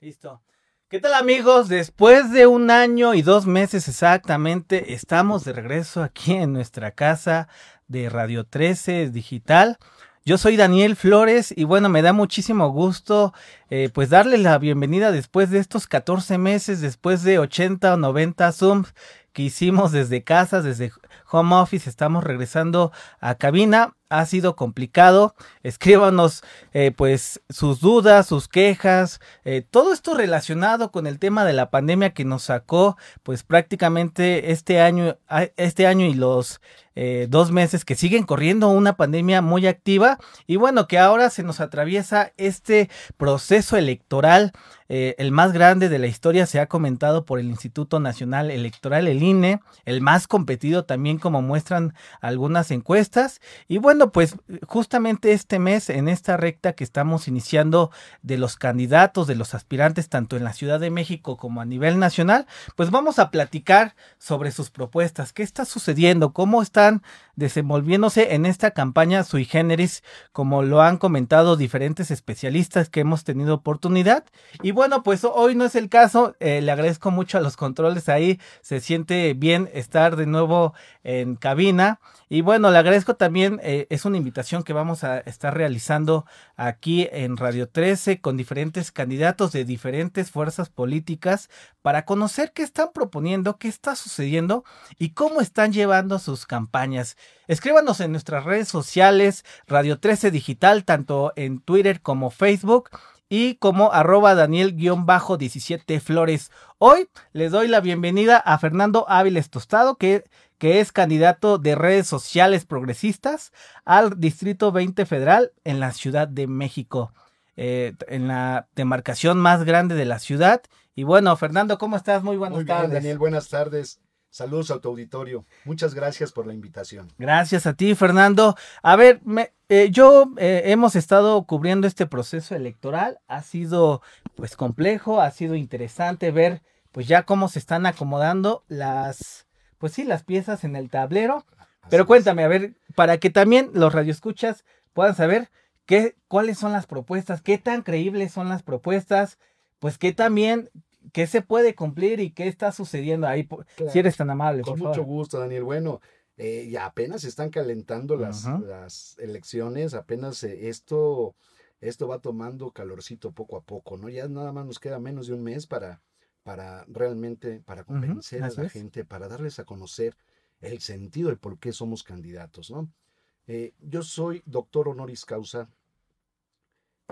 Listo. ¿Qué tal amigos? Después de un año y dos meses exactamente, estamos de regreso aquí en nuestra casa de Radio 13 Digital. Yo soy Daniel Flores y bueno, me da muchísimo gusto eh, pues darle la bienvenida después de estos 14 meses, después de 80 o 90 Zooms que hicimos desde casa, desde home office, estamos regresando a cabina ha sido complicado. Escríbanos eh, pues sus dudas, sus quejas, eh, todo esto relacionado con el tema de la pandemia que nos sacó pues prácticamente este año, este año y los eh, dos meses que siguen corriendo una pandemia muy activa y bueno que ahora se nos atraviesa este proceso electoral el más grande de la historia se ha comentado por el Instituto Nacional Electoral, el INE, el más competido también como muestran algunas encuestas. Y bueno pues justamente este mes, en esta recta que estamos iniciando de los candidatos, de los aspirantes, tanto en la Ciudad de México como a nivel nacional, pues vamos a platicar sobre sus propuestas, qué está sucediendo, cómo están desenvolviéndose en esta campaña sui generis, como lo han comentado diferentes especialistas que hemos tenido oportunidad. Y bueno, pues hoy no es el caso, eh, le agradezco mucho a los controles ahí, se siente bien estar de nuevo en cabina. Y bueno, le agradezco también, eh, es una invitación que vamos a estar realizando aquí en Radio 13 con diferentes candidatos de diferentes fuerzas políticas para conocer qué están proponiendo, qué está sucediendo y cómo están llevando sus campañas. Escríbanos en nuestras redes sociales, Radio 13 Digital, tanto en Twitter como Facebook y como arroba Daniel-17 Flores. Hoy les doy la bienvenida a Fernando Áviles Tostado, que que es candidato de redes sociales progresistas al Distrito 20 Federal en la Ciudad de México, eh, en la demarcación más grande de la ciudad. Y bueno, Fernando, ¿cómo estás? Muy buenas Muy tardes. Daniel, buenas tardes. Saludos a tu auditorio. Muchas gracias por la invitación. Gracias a ti, Fernando. A ver, eh, yo eh, hemos estado cubriendo este proceso electoral. Ha sido pues complejo, ha sido interesante ver pues ya cómo se están acomodando las pues sí, las piezas en el tablero. Pero cuéntame, a ver, para que también los radioescuchas puedan saber qué, cuáles son las propuestas, qué tan creíbles son las propuestas, pues qué también, qué se puede cumplir y qué está sucediendo ahí, si eres tan amable. Con mucho gusto, Daniel. Bueno, eh, ya apenas están calentando las, las elecciones, apenas eh, esto, esto va tomando calorcito poco a poco, ¿no? Ya nada más nos queda menos de un mes para para realmente, para convencer a la gente, para darles a conocer el sentido de por qué somos candidatos, ¿no? Eh, yo soy doctor honoris causa.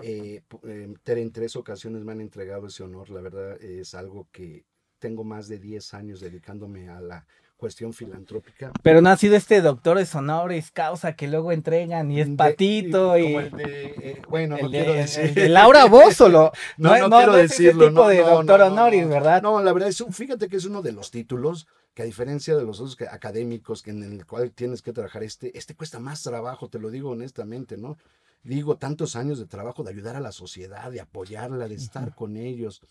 Eh, em, en tres ocasiones me han entregado ese honor. La verdad es algo que tengo más de 10 años dedicándome a la cuestión filantrópica. Pero no ha sido este doctor de honoris causa que luego entregan y es patito y... Como el de, eh, bueno, no quiero decir... de Laura Bozo, no, no, no, quiero decirlo. Ese tipo de doctor honoris, ¿verdad? No, la verdad es, fíjate que es uno de los títulos que a diferencia de los otros académicos que en el cual tienes que trabajar este, este cuesta más trabajo, te lo digo honestamente, ¿no? Digo, tantos años de trabajo de ayudar a la sociedad, de apoyarla, de estar con ellos,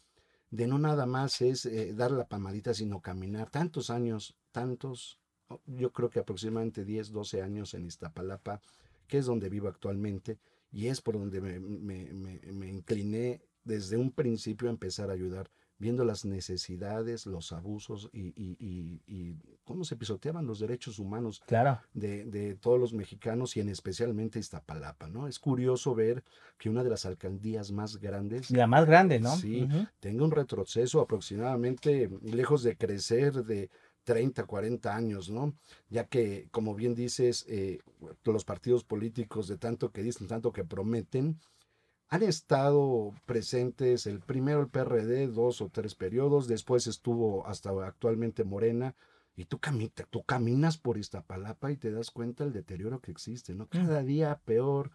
de no nada más es eh, dar la palmadita, sino caminar tantos años, tantos, yo creo que aproximadamente 10, 12 años en Iztapalapa, que es donde vivo actualmente, y es por donde me, me, me incliné desde un principio a empezar a ayudar viendo las necesidades, los abusos y, y, cómo se pisoteaban los derechos humanos claro. de, todos los mexicanos y en especialmente Iztapalapa, ¿no? Es curioso ver que una de las alcaldías más grandes... La más grande, ¿no? Sí, tenga un retroceso aproximadamente lejos de crecer de 30, 40 años, ¿no? Ya que, como bien dices, eh, los partidos políticos de tanto que dicen, tanto que prometen, han estado presentes el primero el PRD, dos o tres periodos, después estuvo hasta actualmente Morena, y tú, tú caminas por Iztapalapa y te das cuenta del deterioro que existe, ¿no? Cada día peor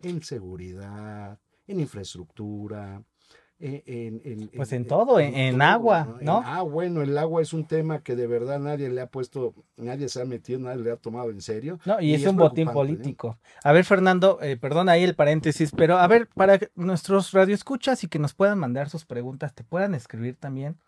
en seguridad, en infraestructura, en, pues en, todo, en, agua, ¿no? Ah, bueno, el agua es un tema que de verdad nadie le ha puesto, nadie se ha metido, nadie le ha tomado en serio. No, y, es, un botín ¿eh? político. A ver, Fernando, eh, perdón ahí el paréntesis, pero a ver, para nuestros radioescuchas y que nos puedan mandar sus preguntas, te puedan escribir también.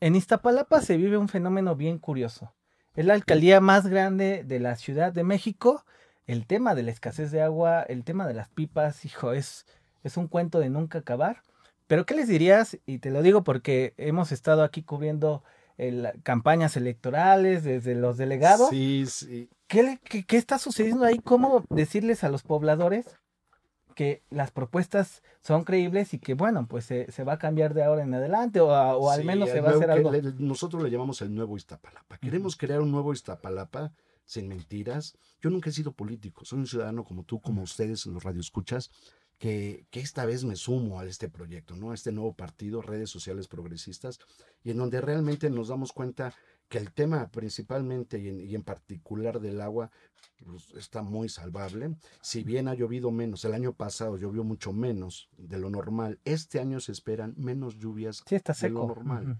En Iztapalapa se vive un fenómeno bien curioso. Es la alcaldía más grande de la Ciudad de México. El tema de la escasez de agua, el tema de las pipas, hijo, es, es un cuento de nunca acabar Pero ¿qué les dirías? Y te lo digo porque hemos estado aquí cubriendo el, campañas electorales desde los delegados. Sí, sí. ¿Qué, qué, qué está sucediendo ahí? ¿Cómo decirles a los pobladores que las propuestas son creíbles y que, bueno, pues se, se va a cambiar de ahora en adelante o, a- o al Sí, menos se va a hacer algo? le- nosotros le llamamos el nuevo Iztapalapa. Queremos crear un nuevo Iztapalapa sin mentiras. Yo nunca he sido político, soy un ciudadano como tú, como ustedes, los radioescuchas, que, que esta vez me sumo a este proyecto, ¿no? A este nuevo partido, redes sociales progresistas, y en donde realmente nos damos cuenta que el tema principalmente y en, y en particular del agua pues, está muy salvable. Si bien ha llovido menos, el año pasado llovió mucho menos de lo normal, este año se esperan menos lluvias Sí, está de lo seco. normal. Ujú.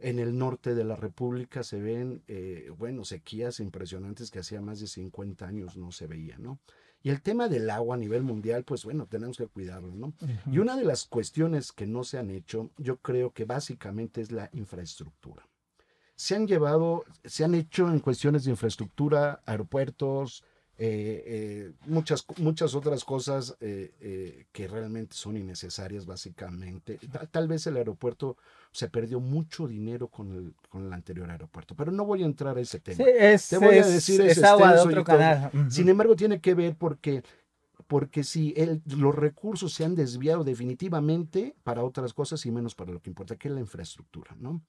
En el norte de la República se ven, eh, bueno, sequías impresionantes que hacía más de 50 años no se veía, ¿no? Y el tema del agua a nivel mundial, pues bueno, tenemos que cuidarlo, ¿no? Y una de las cuestiones que no se han hecho, yo creo que básicamente es la infraestructura. Se han llevado, se han hecho en cuestiones de infraestructura, aeropuertos, eh, eh, muchas, muchas otras cosas eh, que realmente son innecesarias básicamente. Tal, tal vez el aeropuerto se perdió mucho dinero con el, con el anterior aeropuerto, pero no voy a entrar a ese tema. Sí, es, Te voy a decir, es es agua de otro canal. Sin embargo, tiene que ver porque, porque si el- los recursos se han desviado definitivamente para otras cosas y menos para lo que importa, que es la infraestructura, ¿no?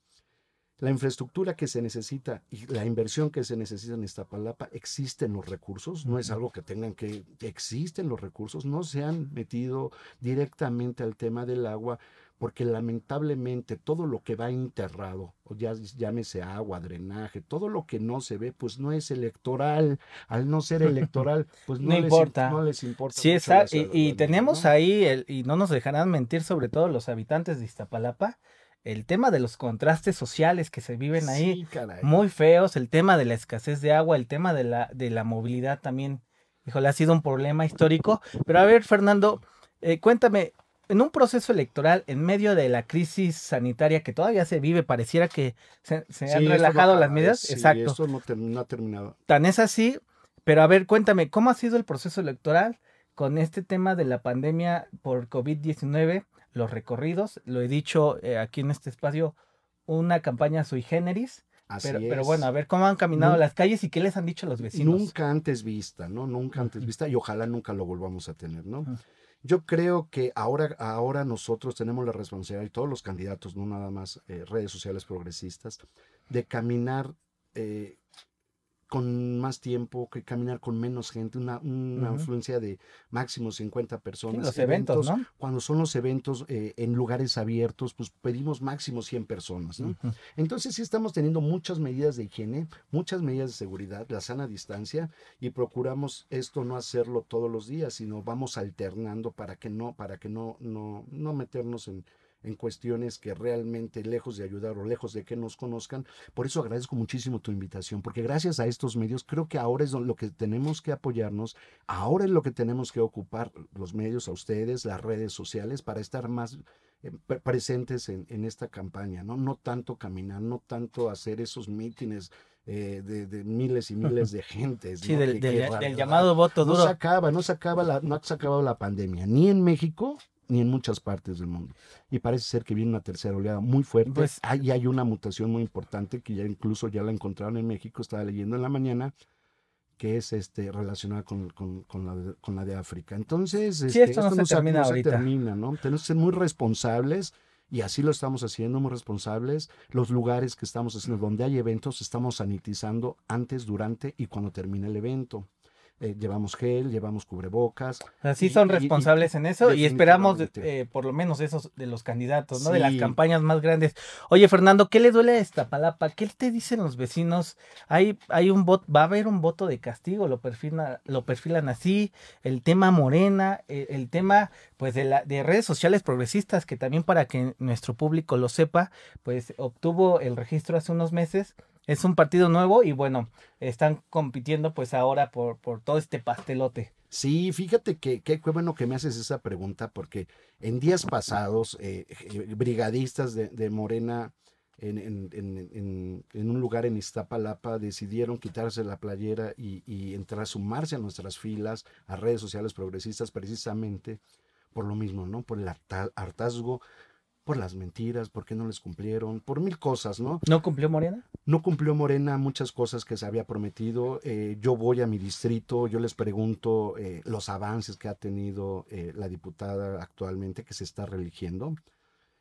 La infraestructura que se necesita y la inversión que se necesita en Iztapalapa, existen los recursos, no es algo que tengan que, existen los recursos, no se han metido directamente al tema del agua, porque lamentablemente todo lo que va enterrado, o ya llámese agua, drenaje, todo lo que no se ve, pues no es electoral. Al no ser electoral, pues no, No les, importa. no les importa. Sí, exacto. Y, y tenemos ¿no? ahí, el, y no nos dejarán mentir, sobre todo los habitantes de Iztapalapa, el tema de los contrastes sociales que se viven ahí, Sí, muy feos, el tema de la escasez de agua, el tema de la, de la movilidad también, híjole, ha sido un problema histórico. Pero a ver, Fernando, eh, cuéntame, en un proceso electoral, en medio de la crisis sanitaria que todavía se vive, pareciera que se, se Sí, han relajado no- las medidas. sí, Exacto. Esto no, no ha terminado. Tan es así, pero a ver, cuéntame, ¿cómo ha sido el proceso electoral con este tema de la pandemia por COVID-19? Los recorridos, lo he dicho eh, aquí en este espacio, una campaña sui generis, Así pero, es. pero bueno, a ver cómo han caminado las calles y qué les han dicho los vecinos. Nunca antes vista, ¿no? Nunca antes vista y ojalá nunca lo volvamos a tener, ¿no? Yo creo que ahora, ahora nosotros tenemos la responsabilidad, y todos los candidatos, no nada más eh, redes sociales progresistas, de caminar eh, con más tiempo, que caminar con menos gente, una, una influencia de máximo 50 Sí, personas. los eventos, ¿no? Cuando son los eventos eh, en lugares abiertos, pues pedimos máximo 100 personas, ¿no? Entonces sí estamos teniendo muchas medidas de higiene, muchas medidas de seguridad, la sana distancia y procuramos esto no hacerlo todos los días, sino vamos alternando para que no, para que no, no, no meternos en, en cuestiones que realmente lejos de ayudar o lejos de que nos conozcan. Por eso agradezco muchísimo tu invitación, porque gracias a estos medios creo que ahora es lo que tenemos que apoyarnos, ahora es lo que tenemos que ocupar los medios a ustedes, las redes sociales, para estar más eh, pre- presentes en, en esta campaña, ¿no? No tanto caminar, no tanto hacer esos mítines eh, de, de miles y miles de gentes. Sí, ¿no? del, Que- del- que del barbaridad. llamado voto No duro. se acaba, no se acaba la, no se ha acabado la pandemia, ni en México ni en muchas partes del mundo. Y parece ser que viene una tercera oleada muy fuerte. Pues- hay, hay una mutación muy importante que ya incluso ya la encontraron en México, estaba leyendo en la mañana, que es este relacionada con, con- con la, de, con la de África. Entonces, este, esto no se se- termina no se ahorita. termina, ¿no? Tenemos que ser muy responsables y así lo estamos haciendo, muy responsables. Los lugares que estamos haciendo, donde hay eventos, estamos sanitizando antes, durante y cuando termine el evento. Eh, llevamos gel, llevamos cubrebocas. Así Y- son y- y- responsables en eso y esperamos eh, por lo menos esos de los candidatos, ¿no? De las campañas más grandes. Oye, Fernando, ¿qué le duele a Iztapalapa? ¿Qué te dicen los vecinos? Hay, hay un voto, va a haber un voto de castigo, lo perfilan, lo perfilan así, el tema Morena, eh, el, tema pues de la, de redes sociales progresistas, que también para que nuestro público lo sepa, pues obtuvo el registro hace unos meses. Es un partido nuevo y bueno, están compitiendo pues ahora por, por todo este pastelote. Sí, fíjate que qué bueno que me haces esa pregunta, porque en días pasados, eh, eh, brigadistas de, de Morena en, en- en- en- un lugar en Iztapalapa decidieron quitarse la playera y, y entrar a sumarse a nuestras filas, a redes sociales progresistas, precisamente por lo mismo, ¿no? Por el harta- hartazgo por las mentiras, por qué no les cumplieron, por mil cosas, ¿no? ¿No cumplió Morena? No cumplió Morena muchas cosas que se había prometido. Eh, yo voy a mi distrito, yo les pregunto eh, los avances que ha tenido eh, la diputada actualmente que se está religiendo.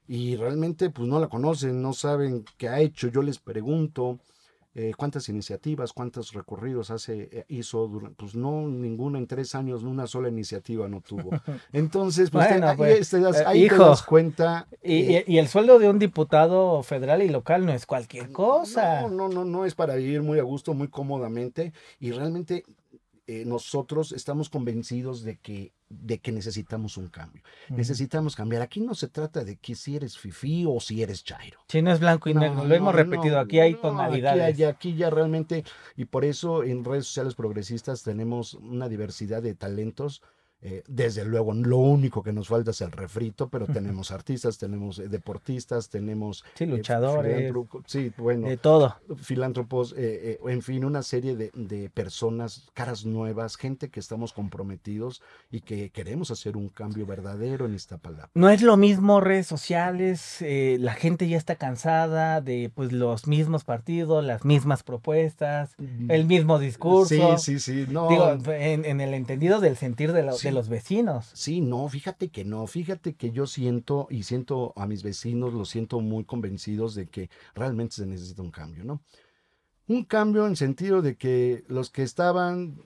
Y realmente pues no la conocen, no saben qué ha hecho. Yo les pregunto eh, cuántas iniciativas, cuántos recorridos hace, eh, hizo, pues no ninguna en tres años, una sola iniciativa no tuvo. Entonces, pues, Bueno, ahí, pues, te das, eh, ahí te das cuenta. Y, eh, y- y el sueldo de un diputado federal y local no es cualquier cosa. No, no, no, no es para vivir muy a gusto, muy cómodamente. Y realmente eh, nosotros estamos convencidos de que, de que necesitamos un cambio. Necesitamos cambiar. Aquí no se trata de que si eres fifí o si eres chairo. Sí, no es blanco y No, negro. Lo hemos repetido. no, aquí hay tonalidades. Aquí, hay- aquí ya realmente, y por eso en redes sociales progresistas tenemos una diversidad de talentos. Eh, desde luego, lo único que nos falta es el refrito, pero tenemos artistas, tenemos eh, deportistas, tenemos Sí, eh, luchadores. sí, bueno, De todo. filántropos, eh, eh, en fin, una serie de, de personas, caras nuevas, gente que estamos comprometidos y que queremos hacer un cambio verdadero en Iztapalapa. No es lo mismo redes sociales, la gente ya está cansada de pues los mismos partidos, las mismas propuestas, el mismo discurso. Sí, sí, sí, no. Digo, en, en el entendido del sentir de, lo- Sí. De los vecinos. Sí, no, fíjate que no, fíjate que yo siento y siento a mis vecinos, los siento muy convencidos de que realmente se necesita un cambio, ¿no? Un cambio en sentido de que los que estaban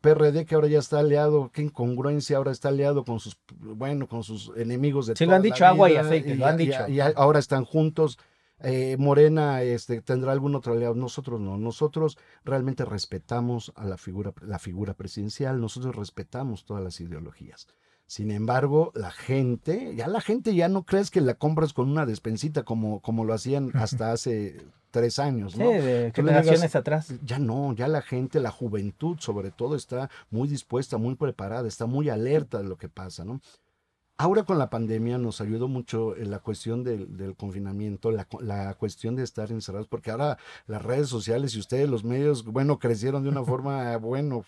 PRD que ahora ya está aliado, qué incongruencia, ahora está aliado con sus, bueno, con sus enemigos de Sí, lo toda han la dicho, agua y aceite, lo han y- dicho. y ahora están juntos. Eh, Morena este, tendrá algún otro aliado, nosotros no, nosotros realmente respetamos a la figura, la figura presidencial, nosotros respetamos todas las ideologías. Sin embargo, la gente, ya la gente ya no crees que la compras con una despensita como, como lo hacían hasta hace tres años, Sí, ¿no? de Tú le generaciones digas- atrás. Ya no, ya la gente, la juventud sobre todo, está muy dispuesta, muy preparada, está muy alerta de lo que pasa, ¿no? Ahora con la pandemia nos ayudó mucho en la cuestión del, del confinamiento, la, la cuestión de estar encerrados, porque ahora las redes sociales y ustedes, los medios, bueno, crecieron de una forma, bueno,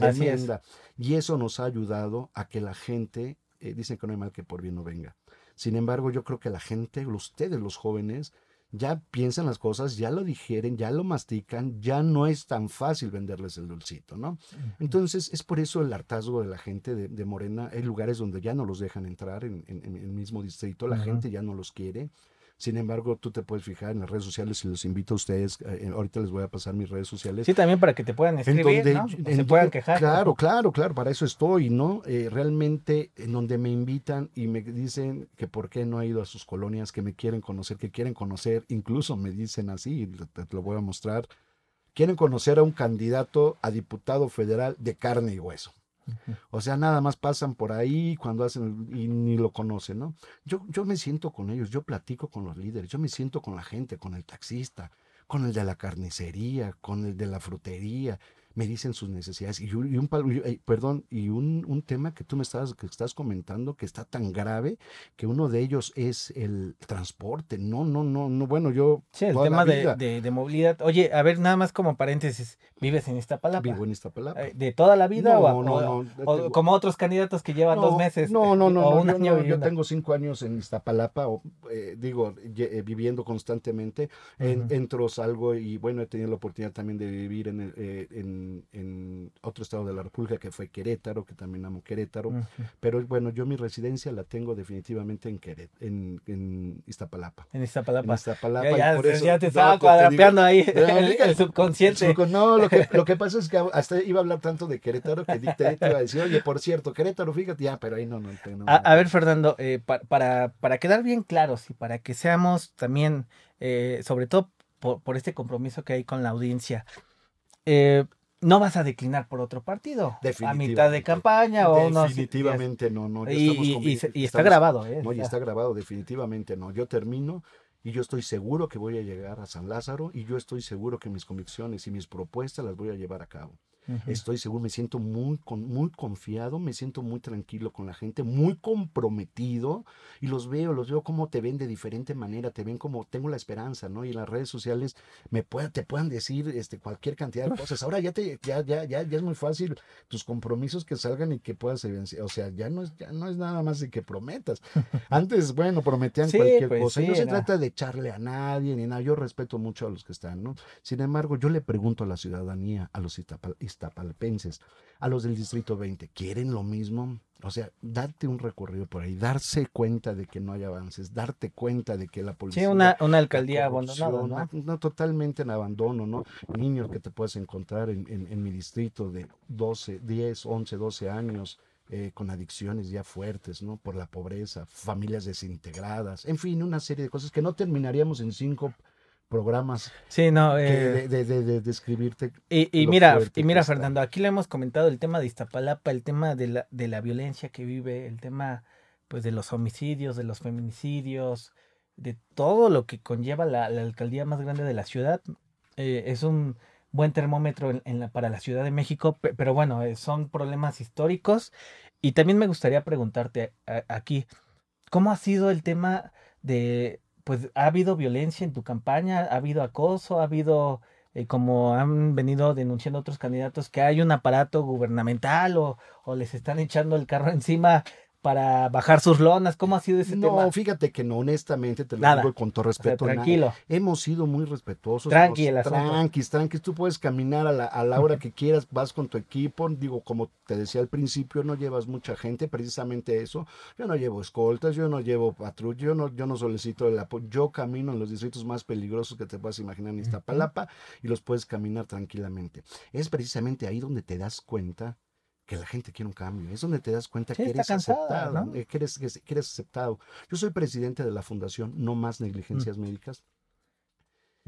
es. tremenda. Y eso nos ha ayudado a que la gente, eh, dicen que no hay mal que por bien no venga. Sin embargo, yo creo que la gente, ustedes los jóvenes, ya piensan las cosas, ya lo digieren, ya lo mastican, ya no es tan fácil venderles el dulcito, ¿no? Entonces, es por eso el hartazgo de la gente de, de Morena. Hay lugares donde ya no los dejan entrar en, en- en el mismo distrito, la gente ya no los quiere. Sin embargo, tú te puedes fijar en las redes sociales y los invito a ustedes. eh, ahorita les voy a pasar mis redes sociales. Sí, también para que te puedan escribir, donde- ¿no? Se donde- puedan quejar. Claro, claro, claro, para eso estoy, ¿no? Eh, realmente en donde me invitan y me dicen que por qué no he ido a sus colonias, que me quieren conocer, que quieren conocer, incluso me dicen así, te, te lo voy a mostrar, quieren conocer a un candidato a diputado federal de carne y hueso. O sea, nada más pasan por ahí cuando hacen y ni lo conocen, ¿no? Yo, yo me siento con ellos, yo platico con los líderes, yo me siento con la gente, con el taxista, con el de la carnicería, con el de la frutería. Me dicen sus necesidades. Y un, y un pal- y- eh, perdón, y un, un tema que tú me estás, que estás comentando que está tan grave que uno de ellos es el transporte. No, no, no, no. Bueno, yo Sí, el tema de, de- de movilidad. Oye, a ver, nada más como paréntesis, ¿vives en Iztapalapa? vivo en Iztapalapa. Eh, ¿De toda la vida No, o, no, o- no, o tengo- como otros candidatos que llevan dos meses? No, no, no, o no, un yo, año tengo cinco años en Iztapalapa, o, eh, digo, eh, viviendo constantemente. En-. Entro, salgo y bueno, he tenido la oportunidad también de vivir en, el, eh, en, en otro estado de la República que fue Querétaro, que también amo Querétaro. Ujú. Pero bueno, yo mi residencia la tengo definitivamente en Queret, en, en Iztapalapa. En En Iztapalapa. Iztapalapa. Ya, ya, por eso- ya te estaba cuadrapeando ahí el, el subconsciente. No, lo que, lo que pasa es que hasta iba a hablar tanto de Querétaro que te, iba a decir, oye, por cierto, Querétaro, fíjate, ya, pero ahí no, no. no, A, no. a ver, Fernando, eh, pa- para, para quedar bien claros y para que seamos también, eh, sobre todo por, por este compromiso que hay con la audiencia, eh, no vas a declinar por otro partido a mitad de campaña o unos Definitivamente no, no. y, y- y está grabado, ¿eh? No, y está grabado, definitivamente no. Yo termino y yo estoy seguro que voy a llegar a San Lázaro y yo estoy seguro que mis convicciones y mis propuestas las voy a llevar a cabo. Estoy seguro, me siento muy, con, muy confiado, me siento muy tranquilo con la gente, muy comprometido y los veo, los veo como te ven de diferente manera, te ven como tengo la esperanza, ¿no? Y en las redes sociales me pueda, te puedan decir este, cualquier cantidad de cosas. Ahora ya, te, ya, ya, ya, ya es muy fácil tus compromisos que salgan y que puedas evidenciar. O sea, ya no es, ya no es nada más de que prometas. Antes, bueno, prometían cualquier pues cosa. y sí, no se trata de echarle a nadie ni nada. Yo respeto mucho a los que están, ¿no? Sin embargo, yo le pregunto a la ciudadanía, a los iztapalpenses, a los del Distrito 20, ¿quieren lo mismo? O sea, darte un recorrido por ahí, darse cuenta de que no hay avances, darte cuenta de que la Sí, policía... una, una la alcaldía abandonada, corrupción, ¿no? no, totalmente en abandono, ¿no? Niños que te puedes encontrar en, en- en mi distrito de 12, 10, 11, 12 años, eh, con adicciones ya fuertes, ¿no? Por la pobreza, familias desintegradas, en fin, una serie de cosas que no terminaríamos en cinco programas Sí, no. que eh, de, de- de- de describirte. Y, y lo mira, y mira. Fernando, aquí le hemos comentado el tema de Iztapalapa, el tema de la, de la violencia que vive, el tema pues de los homicidios, de los feminicidios, de todo lo que conlleva la, la alcaldía más grande de la ciudad. Eh, es un buen termómetro en, en la, para la Ciudad de México, pe- pero bueno, eh, son problemas históricos. Y también me gustaría preguntarte a- aquí, ¿cómo ha sido el tema de, pues, ha habido violencia en tu campaña? ¿Ha habido acoso? ¿Ha habido eh, como han venido denunciando otros candidatos, que hay un aparato gubernamental o, o les están echando el carro encima para bajar sus lonas. ¿Cómo ha sido ese No, tema? fíjate que no, honestamente, te lo Nada. digo con todo O sea, respeto. tranquilo. Hemos sido muy respetuosos. Tranqui el. Tranquis, tranquis. Tú puedes caminar a la, a la hora que quieras, vas con tu equipo. Digo, como te decía al principio, no llevas mucha gente, precisamente eso. Yo no llevo escoltas, yo no llevo patrulla, yo no, yo no solicito el apoyo. Yo camino en los distritos más peligrosos que te puedas imaginar en Iztapalapa y los puedes caminar tranquilamente. Es precisamente ahí donde te das cuenta que la gente quiere un cambio. Es donde te das cuenta Sí, que eres cansada, aceptado, ¿no? eh, que, eres, que es- que eres aceptado. Yo soy presidente de la Fundación No Más Negligencias Mm. Médicas.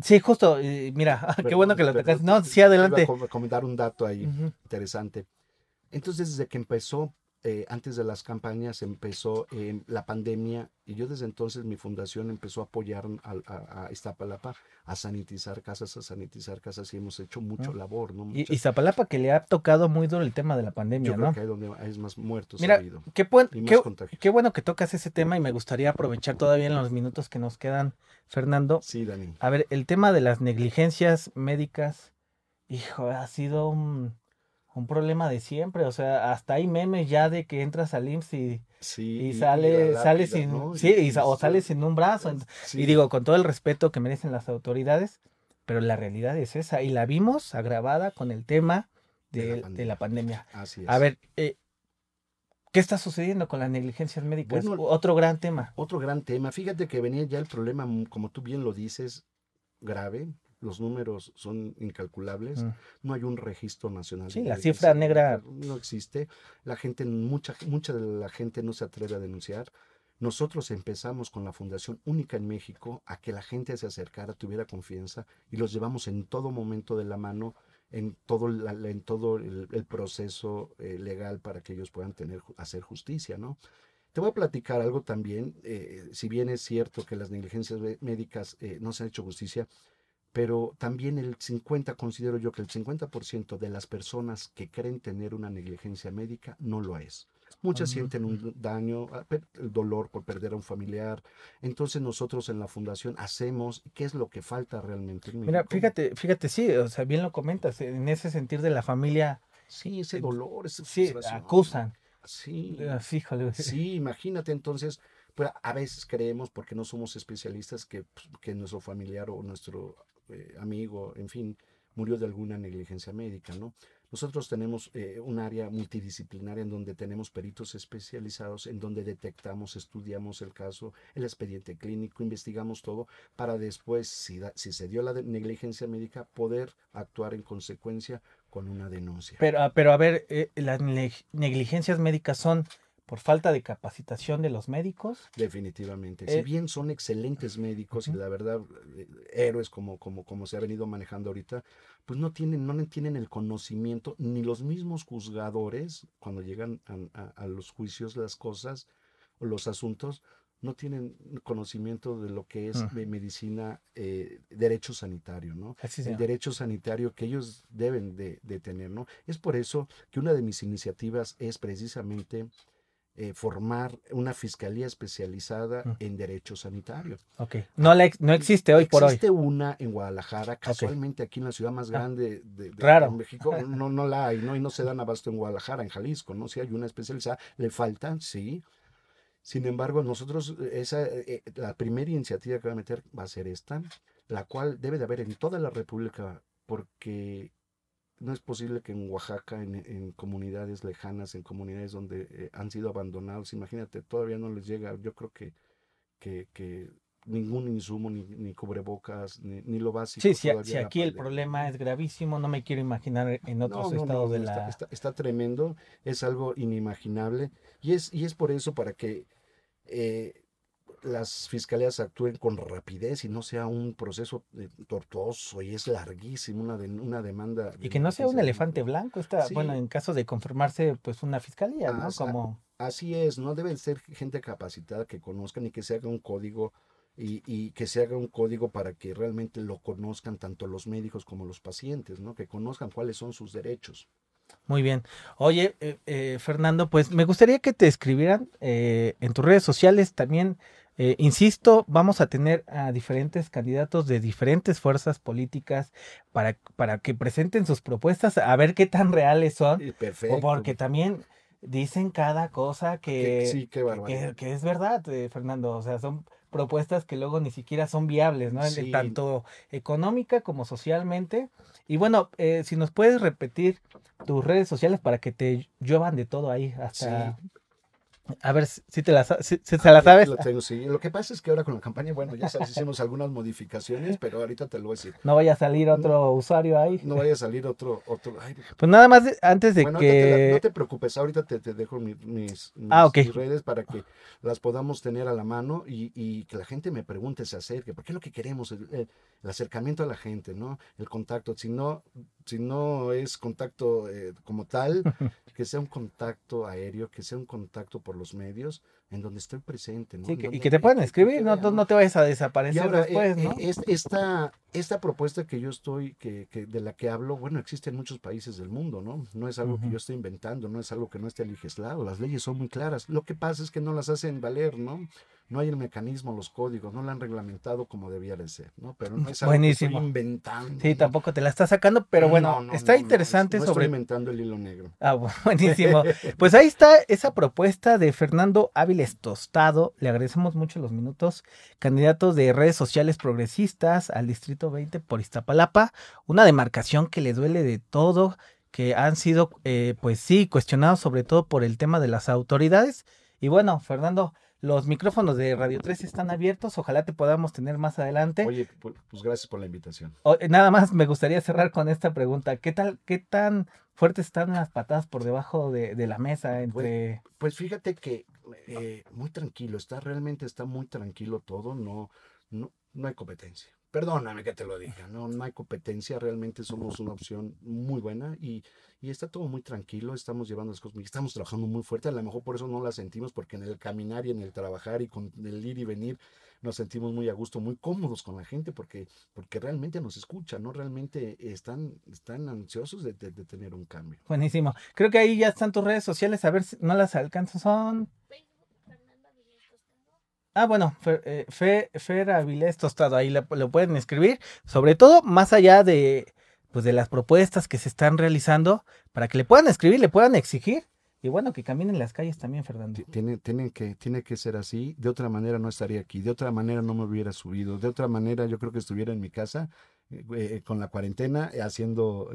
Sí, justo. eh, mira, qué bueno que lo perdón, tocas. No, sí, iba a adelante. com- comentar un dato ahí interesante. Entonces, desde que empezó, eh, antes de las campañas, empezó eh, la pandemia y yo desde entonces mi fundación empezó a apoyar al- a, a Iztapalapa a sanitizar casas, a sanitizar casas y hemos hecho mucho Ah. labor, ¿no? Y Mucha- Iztapalapa que le ha tocado muy duro el tema de la pandemia, yo creo ¿no? que ahí donde es más muertos Mira, ha habido qué, buen- y más qué- contagios. qué bueno que tocas ese tema y me gustaría aprovechar todavía en los minutos que nos quedan, Fernando. Sí, Dani. A ver, el tema de las negligencias médicas, hijo, ha sido un, un problema de siempre. O sea, hasta hay memes ya de que entras al IMSS y, Sí, y sale, sale lápida, sin, ¿no? sí, y o sale sin un brazo. Sí. Y digo, con todo el respeto que merecen las autoridades, pero la realidad es esa. Y la vimos agravada con el tema De la de, de la pandemia. Así es. A ver, eh, ¿qué está sucediendo con las negligencias médicas? Bueno, Otro gran tema. Otro gran tema. Fíjate que venía ya el problema, como tú bien lo dices, grave. Los números son incalculables. Mm. No hay un registro nacional. Sí, la cifra negra. No existe. La gente, mucha, mucha de la gente no se atreve a denunciar. Nosotros empezamos con la Fundación Única en México a que la gente se acercara, tuviera confianza y los llevamos en todo momento de la mano, en todo, la- en todo el, el proceso eh, legal para que ellos puedan tener, hacer justicia, ¿no? Te voy a platicar algo también, eh, si bien es cierto que las negligencias médicas eh, no se han hecho justicia, pero también el 50, considero yo que el 50% de las personas que creen tener una negligencia médica no lo es. Muchas Ah, sienten un daño, ah, el dolor por perder a un familiar. Entonces nosotros en la fundación hacemos, ¿qué es lo que falta realmente en Mira, fíjate, fíjate, sí, o sea, bien lo comentas, en ese sentir de la familia, Sí, ese dolor, esa sí, acusan. Sí, Ah. Sí, imagínate entonces, pues a veces creemos, porque no somos especialistas, que, pues, que nuestro familiar o nuestro eh, amigo, en fin, murió de alguna negligencia médica, ¿no? Nosotros tenemos eh, un área multidisciplinaria en donde tenemos peritos especializados, en donde detectamos, estudiamos el caso, el expediente clínico, investigamos todo, para después, si, se dio la negligencia médica, poder actuar en consecuencia con una denuncia. Pero, ah, pero a ver, eh, las neg- negligencias médicas son por falta de capacitación de los médicos. Definitivamente. Eh, si bien son excelentes médicos y ujú. la verdad, eh, héroes como, como, como se ha venido manejando ahorita, pues no tienen, no tienen el conocimiento, ni los mismos juzgadores, cuando llegan a, a- a los juicios, las cosas o los asuntos, no tienen conocimiento de lo que es medicina, eh, derecho sanitario, ¿no? el derecho sanitario que ellos deben de, tener, ¿no? Es por eso que una de mis iniciativas es precisamente eh, formar una fiscalía especializada en derecho sanitario. Ok. No, no existe hoy por hoy. Existe una en Guadalajara, casualmente aquí en la ciudad más ah, grande de, México, no, no la hay, ¿no? Y no se dan abasto en Guadalajara, en Jalisco, ¿no? Si hay una especializada, le faltan, sí, sin embargo, nosotros, esa, eh, la primera iniciativa que va a meter va a ser esta, la cual debe de haber en toda la República, porque no es posible que en Oaxaca, en, comunidades lejanas, en comunidades donde eh, han sido abandonados, imagínate, todavía no les llega, yo creo que, que, ningún insumo, ni, cubrebocas, ni, lo básico. Sí, si, aquí el problema es gravísimo, no me quiero imaginar en otros estados de la... Está, está, tremendo, es algo inimaginable, y es, y es por eso para que eh, las fiscalías actúen con rapidez y no sea un proceso eh, tortuoso y es larguísimo una, una demanda. Y que no sea un elefante blanco, está, bueno, en caso de conformarse, pues una fiscalía, ¿no? Como... Así es, no deben ser gente capacitada que conozcan y que se haga un código y, y, que se haga un código para que realmente lo conozcan tanto los médicos como los pacientes, ¿no? Que conozcan cuáles son sus derechos. Muy bien. Oye, eh, eh, Fernando, pues me gustaría que te escribieran eh, en tus redes sociales también. Insisto, vamos a tener a diferentes candidatos de diferentes fuerzas políticas para, para que presenten sus propuestas, a ver qué tan reales son. Perfecto. Porque también dicen cada cosa que, que, que, es verdad, Fernando. O sea, son propuestas que luego ni siquiera son viables, ¿no? Tanto económica como socialmente. Y bueno, eh, si nos puedes repetir tus redes sociales para que te lluevan de todo ahí hasta... A ver si te la, si, se la sabes. Lo, tengo, sí. lo que pasa es que ahora con la campaña, bueno, ya sabes, hicimos algunas modificaciones, pero ahorita te lo voy a decir. No vaya a salir otro usuario ahí. No vaya a salir otro. otro pues nada más antes de que. no te preocupes, ahorita te, dejo mis, ah, redes para que las podamos tener a la mano y, y, que la gente me pregunte, se acerque, porque es lo que queremos, el, acercamiento a la gente, ¿no? El contacto. Si no, si no es contacto eh, como tal, que sea un contacto aéreo, que sea un contacto por los medios, en donde estoy presente. ¿no? y que te puedan escribir, no, no te vayas a desaparecer después, eh, ¿no? Eh, esta, esta propuesta que yo estoy, que, que, de la que hablo, bueno, existe en muchos países del mundo, ¿no? No es algo que yo estoy inventando, no es algo que no esté legislado, las leyes son muy claras. Lo que pasa es que no las hacen valer, ¿no? no hay el mecanismo, los códigos, no lo han reglamentado como debía de ser, ¿no? Pero no es algo Buenísimo. que estoy inventando. Sí, tampoco te la está sacando, pero bueno, está interesante sobre... Estoy inventando el hilo negro. Ah, buenísimo. pues ahí está esa propuesta de Fernando Tostado. Le agradecemos mucho los minutos. Candidato de redes sociales progresistas al Distrito 20 por Iztapalapa. Una demarcación que le duele de todo, que han sido, eh, pues sí, cuestionados sobre todo por el tema de las autoridades. Y bueno, Fernando, los micrófonos de Radio 3 están abiertos. Ojalá te podamos tener más adelante. Oye, pues gracias por la invitación. nada más me gustaría cerrar con esta pregunta. ¿Qué tal, qué tan fuertes están las patadas por debajo de, la mesa pues, entre... Pues, fíjate que eh, muy tranquilo, está realmente está muy tranquilo todo, no, no, no hay competencia. Perdóname que te lo diga, no, no hay competencia, realmente somos una opción muy buena y, y está todo muy tranquilo, estamos llevando las cosas, estamos trabajando muy fuerte, a lo mejor por eso no la sentimos, porque en el caminar y en el trabajar y con el ir y venir nos sentimos muy a gusto, muy cómodos con la gente, porque, porque realmente nos escuchan, ¿no? Realmente están, están ansiosos de, tener un cambio. Buenísimo. Creo que ahí ya están tus redes sociales, a ver si no las alcanzo, son... Ah, bueno, Fer, eh, Fer, Avilés Tostado, ahí lo, pueden escribir. Sobre todo, más allá de, pues, de las propuestas que se están realizando, para que le puedan escribir, le puedan exigir. Y bueno, que caminen las calles también, Fernando. Tiene, tiene, que, tiene que ser así. De otra manera no estaría aquí. De otra manera no me hubiera subido. De otra manera yo creo que estuviera en mi casa eh, eh, con la cuarentena haciendo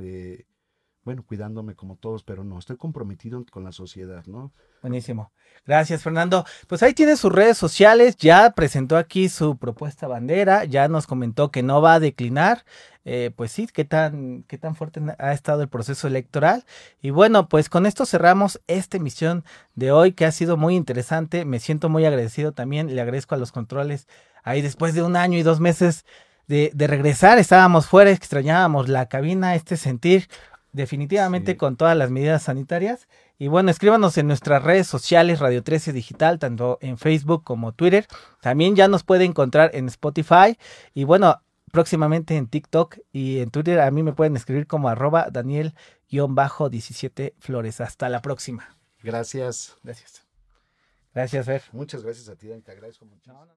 bueno, cuidándome como todos, pero no, estoy comprometido con la sociedad, ¿no? Buenísimo. Gracias, Fernando. Pues ahí tiene sus redes sociales, ya presentó aquí su propuesta bandera, ya nos comentó que no va a declinar. Eh, pues sí, qué tan, qué tan fuerte ha estado el proceso electoral. Y bueno, pues con esto cerramos esta emisión de hoy que ha sido muy interesante. Me siento muy agradecido también. Le agradezco a los controles ahí después de un año y dos meses de, de regresar. Estábamos fuera, extrañábamos la cabina, este sentir definitivamente Sí. con todas las medidas sanitarias. Y bueno, escríbanos en nuestras redes sociales Radio 13 Digital, tanto en Facebook como Twitter. También ya nos puede encontrar en Spotify y bueno, próximamente en TikTok y en Twitter a mí me pueden escribir como arroba Daniel-17 Flores. Hasta la próxima. Gracias. Gracias. Gracias, Fer. Muchas gracias a ti, Dan, te agradezco mucho.